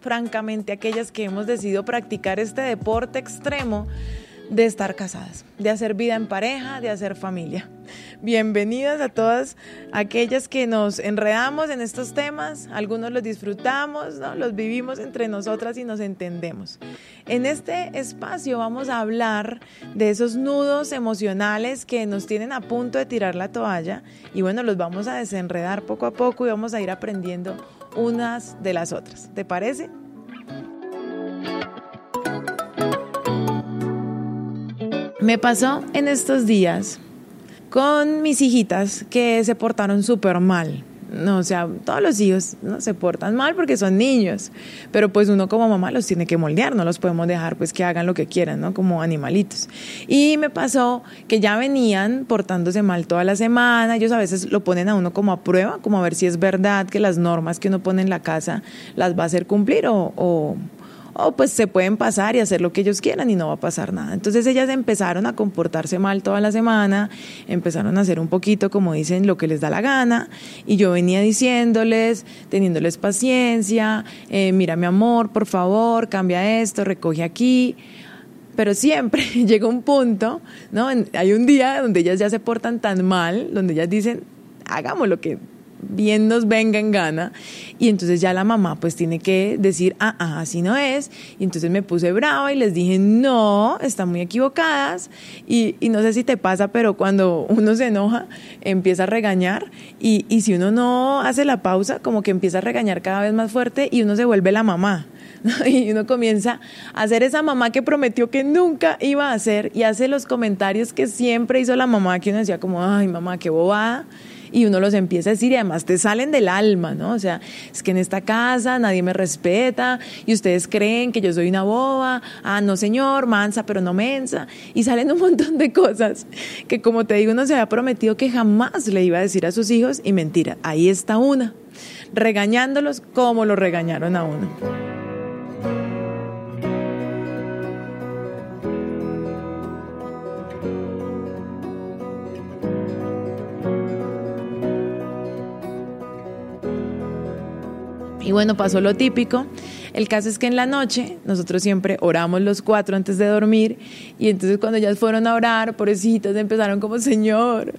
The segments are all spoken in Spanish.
francamente aquellas que hemos decidido practicar este deporte extremo de estar casadas, de hacer vida en pareja, de hacer familia. Bienvenidas a todas aquellas que nos enredamos en estos temas, algunos los disfrutamos, ¿no? los vivimos entre nosotras y nos entendemos. En este espacio vamos a hablar de esos nudos emocionales que nos tienen a punto de tirar la toalla y bueno, los vamos a desenredar poco a poco y vamos a ir aprendiendo unas de las otras. ¿Te parece? Me pasó en estos días con mis hijitas que se portaron súper mal. No, o sea, todos los hijos no se portan mal porque son niños, pero pues uno como mamá los tiene que moldear, no los podemos dejar pues que hagan lo que quieran, ¿no? Como animalitos. Y me pasó que ya venían portándose mal toda la semana, ellos a veces lo ponen a uno como a prueba, como a ver si es verdad que las normas que uno pone en la casa las va a hacer cumplir o, o o pues se pueden pasar y hacer lo que ellos quieran y no va a pasar nada. Entonces ellas empezaron a comportarse mal toda la semana, empezaron a hacer un poquito, como dicen, lo que les da la gana y yo venía diciéndoles, teniéndoles paciencia, eh, mira mi amor, por favor, cambia esto, recoge aquí pero siempre llega un punto, ¿no? Hay un día donde ellas ya se portan tan mal, donde ellas dicen, hagamos lo que bien nos venga en gana. Y entonces ya la mamá pues tiene que decir, ah, ah, así no es. Y entonces me puse brava y les dije, no, están muy equivocadas. Y, y no sé si te pasa, pero cuando uno se enoja, empieza a regañar. Y, y si uno no hace la pausa, como que empieza a regañar cada vez más fuerte y uno se vuelve la mamá. Y uno comienza a hacer esa mamá que prometió que nunca iba a hacer y hace los comentarios que siempre hizo la mamá, que uno decía como, ay mamá, qué bobada y uno los empieza a decir y además te salen del alma, ¿no? O sea, es que en esta casa nadie me respeta y ustedes creen que yo soy una boba, ah, no señor, mansa, pero no mensa, y salen un montón de cosas que como te digo, uno se había prometido que jamás le iba a decir a sus hijos y mentira, ahí está una, regañándolos como lo regañaron a uno. Y bueno, pasó lo típico. El caso es que en la noche nosotros siempre oramos los cuatro antes de dormir y entonces cuando ellas fueron a orar, pobrecitas, empezaron como, Señor,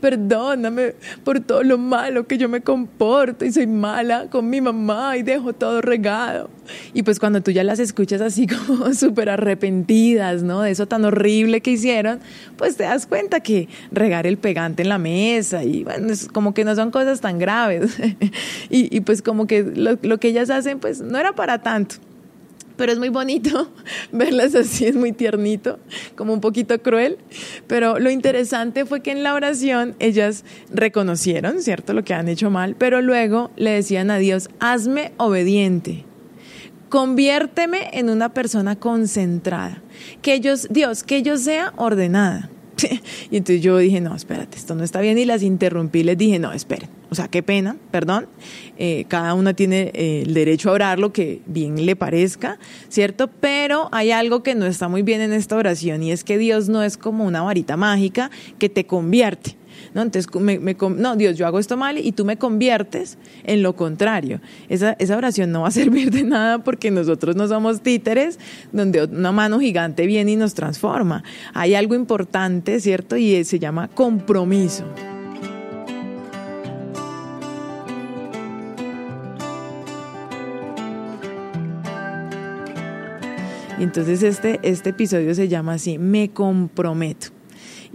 perdóname por todo lo malo que yo me comporto y soy mala con mi mamá y dejo todo regado. Y pues cuando tú ya las escuchas así como súper arrepentidas, ¿no? De eso tan horrible que hicieron, pues te das cuenta que regar el pegante en la mesa y bueno, es como que no son cosas tan graves. y, y, pues como que lo, lo que ellas hacen, pues no era para tanto pero es muy bonito verlas así, es muy tiernito, como un poquito cruel. Pero lo interesante fue que en la oración ellas reconocieron, ¿cierto?, lo que han hecho mal, pero luego le decían a Dios, hazme obediente conviérteme en una persona concentrada. Que ellos, Dios, que yo sea ordenada. y entonces yo dije, no, espérate, esto no está bien. Y las interrumpí, les dije, no, esperen. O sea, qué pena, perdón. Eh, cada una tiene eh, el derecho a orar lo que bien le parezca, ¿cierto? Pero hay algo que no está muy bien en esta oración y es que Dios no es como una varita mágica que te convierte. ¿No? Entonces, me, no, Dios, yo hago esto mal y tú me conviertes en lo contrario. Esa, esa oración no va a servir de nada porque nosotros no somos títeres donde una mano gigante viene y nos transforma. Hay algo importante, ¿cierto? Y se llama compromiso. Y entonces este, este episodio se llama así, me comprometo.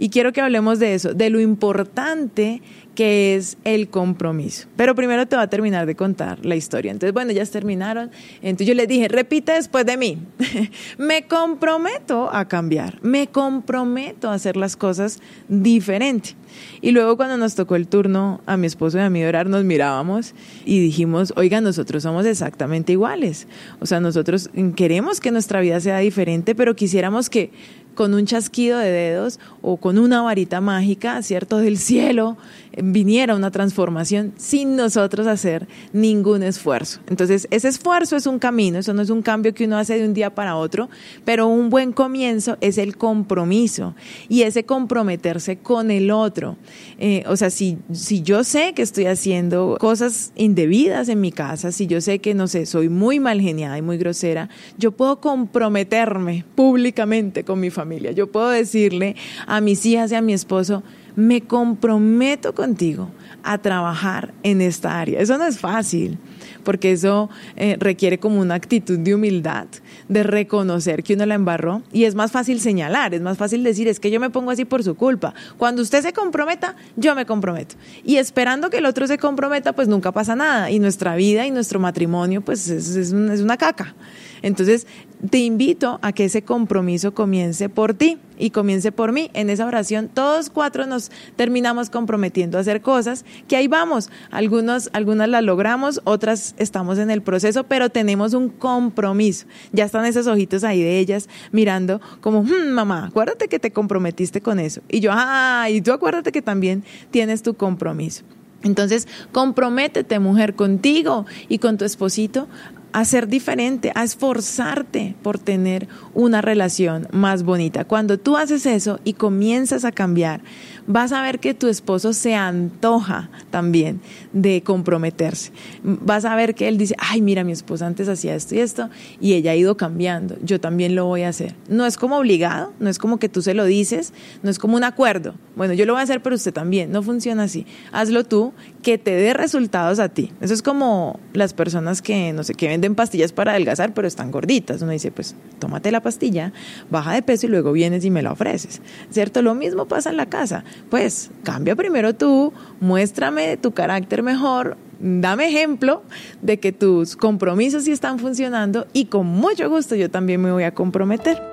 Y quiero que hablemos de eso, de lo importante que es el compromiso. Pero primero te va a terminar de contar la historia. Entonces, bueno, ya terminaron. Entonces yo les dije, repite después de mí. me comprometo a cambiar, me comprometo a hacer las cosas diferente. Y luego cuando nos tocó el turno a mi esposo y a mí orar, nos mirábamos y dijimos, oiga, nosotros somos exactamente iguales. O sea, nosotros queremos que nuestra vida sea diferente, pero quisiéramos que con un chasquido de dedos o con una varita mágica, ¿cierto? Del cielo eh, viniera una transformación sin nosotros hacer ningún esfuerzo. Entonces, ese esfuerzo es un camino, eso no es un cambio que uno hace de un día para otro, pero un buen comienzo es el compromiso y ese comprometerse con el otro. Eh, o sea, si, si yo sé que estoy haciendo cosas indebidas en mi casa, si yo sé que, no sé, soy muy mal geniada y muy grosera, yo puedo comprometerme públicamente con mi familia. Yo puedo decirle a mis hijas y a mi esposo, me comprometo contigo a trabajar en esta área. Eso no es fácil, porque eso eh, requiere como una actitud de humildad, de reconocer que uno la embarró y es más fácil señalar, es más fácil decir, es que yo me pongo así por su culpa. Cuando usted se comprometa, yo me comprometo. Y esperando que el otro se comprometa, pues nunca pasa nada. Y nuestra vida y nuestro matrimonio, pues es, es una caca. Entonces, te invito a que ese compromiso comience por ti y comience por mí. En esa oración, todos cuatro nos terminamos comprometiendo a hacer cosas que ahí vamos. Algunos, algunas las logramos, otras estamos en el proceso, pero tenemos un compromiso. Ya están esos ojitos ahí de ellas mirando como, hmm, mamá, acuérdate que te comprometiste con eso. Y yo, ah, y tú acuérdate que también tienes tu compromiso. Entonces, comprométete, mujer, contigo y con tu esposito a ser diferente, a esforzarte por tener una relación más bonita. Cuando tú haces eso y comienzas a cambiar, vas a ver que tu esposo se antoja también de comprometerse. Vas a ver que él dice, ay, mira, mi esposa antes hacía esto y esto, y ella ha ido cambiando, yo también lo voy a hacer. No es como obligado, no es como que tú se lo dices, no es como un acuerdo. Bueno, yo lo voy a hacer, pero usted también. No funciona así. Hazlo tú, que te dé resultados a ti. Eso es como las personas que, no sé, que venden pastillas para adelgazar, pero están gorditas. Uno dice, pues tómate la pastilla, baja de peso y luego vienes y me la ofreces. ¿Cierto? Lo mismo pasa en la casa pues cambia primero tú, muéstrame tu carácter mejor, dame ejemplo de que tus compromisos sí están funcionando y con mucho gusto yo también me voy a comprometer.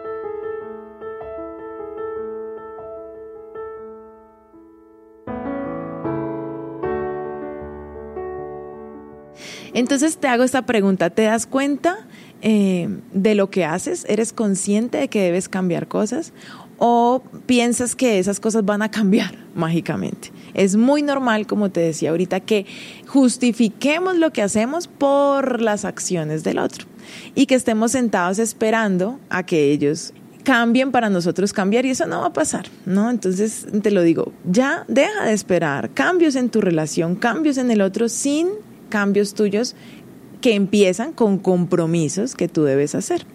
Entonces te hago esta pregunta, ¿te das cuenta eh, de lo que haces? ¿Eres consciente de que debes cambiar cosas? O piensas que esas cosas van a cambiar mágicamente. Es muy normal, como te decía ahorita, que justifiquemos lo que hacemos por las acciones del otro y que estemos sentados esperando a que ellos cambien para nosotros cambiar y eso no va a pasar, ¿no? Entonces te lo digo, ya deja de esperar cambios en tu relación, cambios en el otro sin cambios tuyos que empiezan con compromisos que tú debes hacer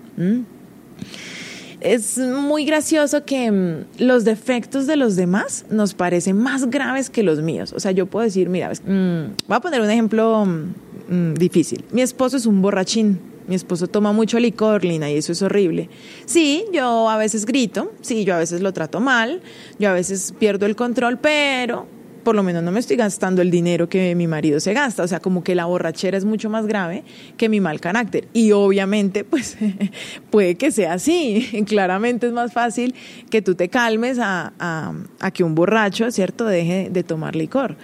es muy gracioso que mm, los defectos de los demás nos parecen más graves que los míos. O sea, yo puedo decir, mira, mm, voy a poner un ejemplo mm, difícil. Mi esposo es un borrachín. Mi esposo toma mucho licor, Lina, y eso es horrible. Sí, yo a veces grito, sí, yo a veces lo trato mal, yo a veces pierdo el control, pero por lo menos no me estoy gastando el dinero que mi marido se gasta. O sea, como que la borrachera es mucho más grave que mi mal carácter. Y obviamente, pues puede que sea así. Claramente es más fácil que tú te calmes a, a que un borracho, ¿cierto?, deje de tomar licor.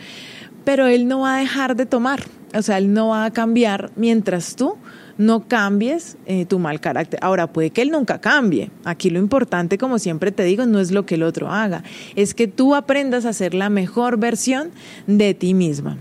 Pero él no va a dejar de tomar. O sea, él no va a cambiar mientras tú no cambies eh, tu mal carácter. Ahora, puede que él nunca cambie. Aquí lo importante, como siempre te digo, no es lo que el otro haga, es que tú aprendas a ser la mejor versión de ti misma.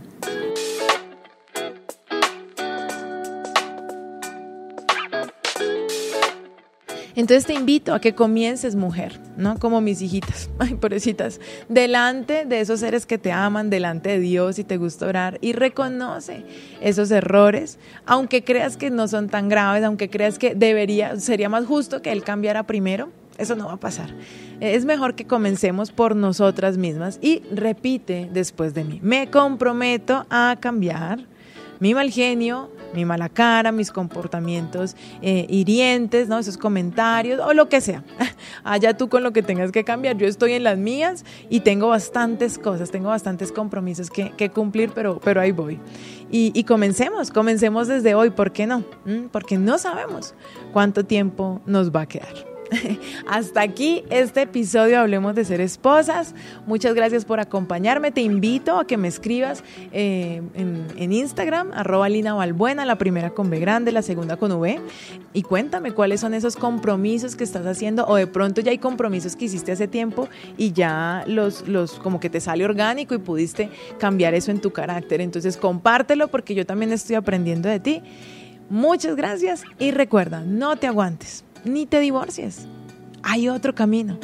Entonces te invito a que comiences, mujer, ¿no? Como mis hijitas, ay, pobrecitas, delante de esos seres que te aman, delante de Dios y te gusta orar y reconoce esos errores, aunque creas que no son tan graves, aunque creas que debería, sería más justo que Él cambiara primero. Eso no va a pasar. Es mejor que comencemos por nosotras mismas y repite después de mí. Me comprometo a cambiar mi mal genio, mi mala cara, mis comportamientos eh, hirientes, ¿no? Esos comentarios o lo que sea. Allá tú con lo que tengas que cambiar. Yo estoy en las mías y tengo bastantes cosas, tengo bastantes compromisos que, cumplir, pero, pero ahí voy. Y, comencemos, comencemos desde hoy, ¿por qué no? ¿Mm? Porque no sabemos cuánto tiempo nos va a quedar. Hasta aquí este episodio Hablemos de Ser Esposas. Muchas gracias por acompañarme. Te invito a que me escribas eh, en, Instagram, arroba Lina Balbuena, la primera con B grande, la segunda con V. Y cuéntame cuáles son esos compromisos que estás haciendo o de pronto ya hay compromisos que hiciste hace tiempo y ya los, los como que te sale orgánico y pudiste cambiar eso en tu carácter. Entonces compártelo porque yo también estoy aprendiendo de ti. Muchas gracias y recuerda, no te aguantes ni te divorcies. Hay otro camino.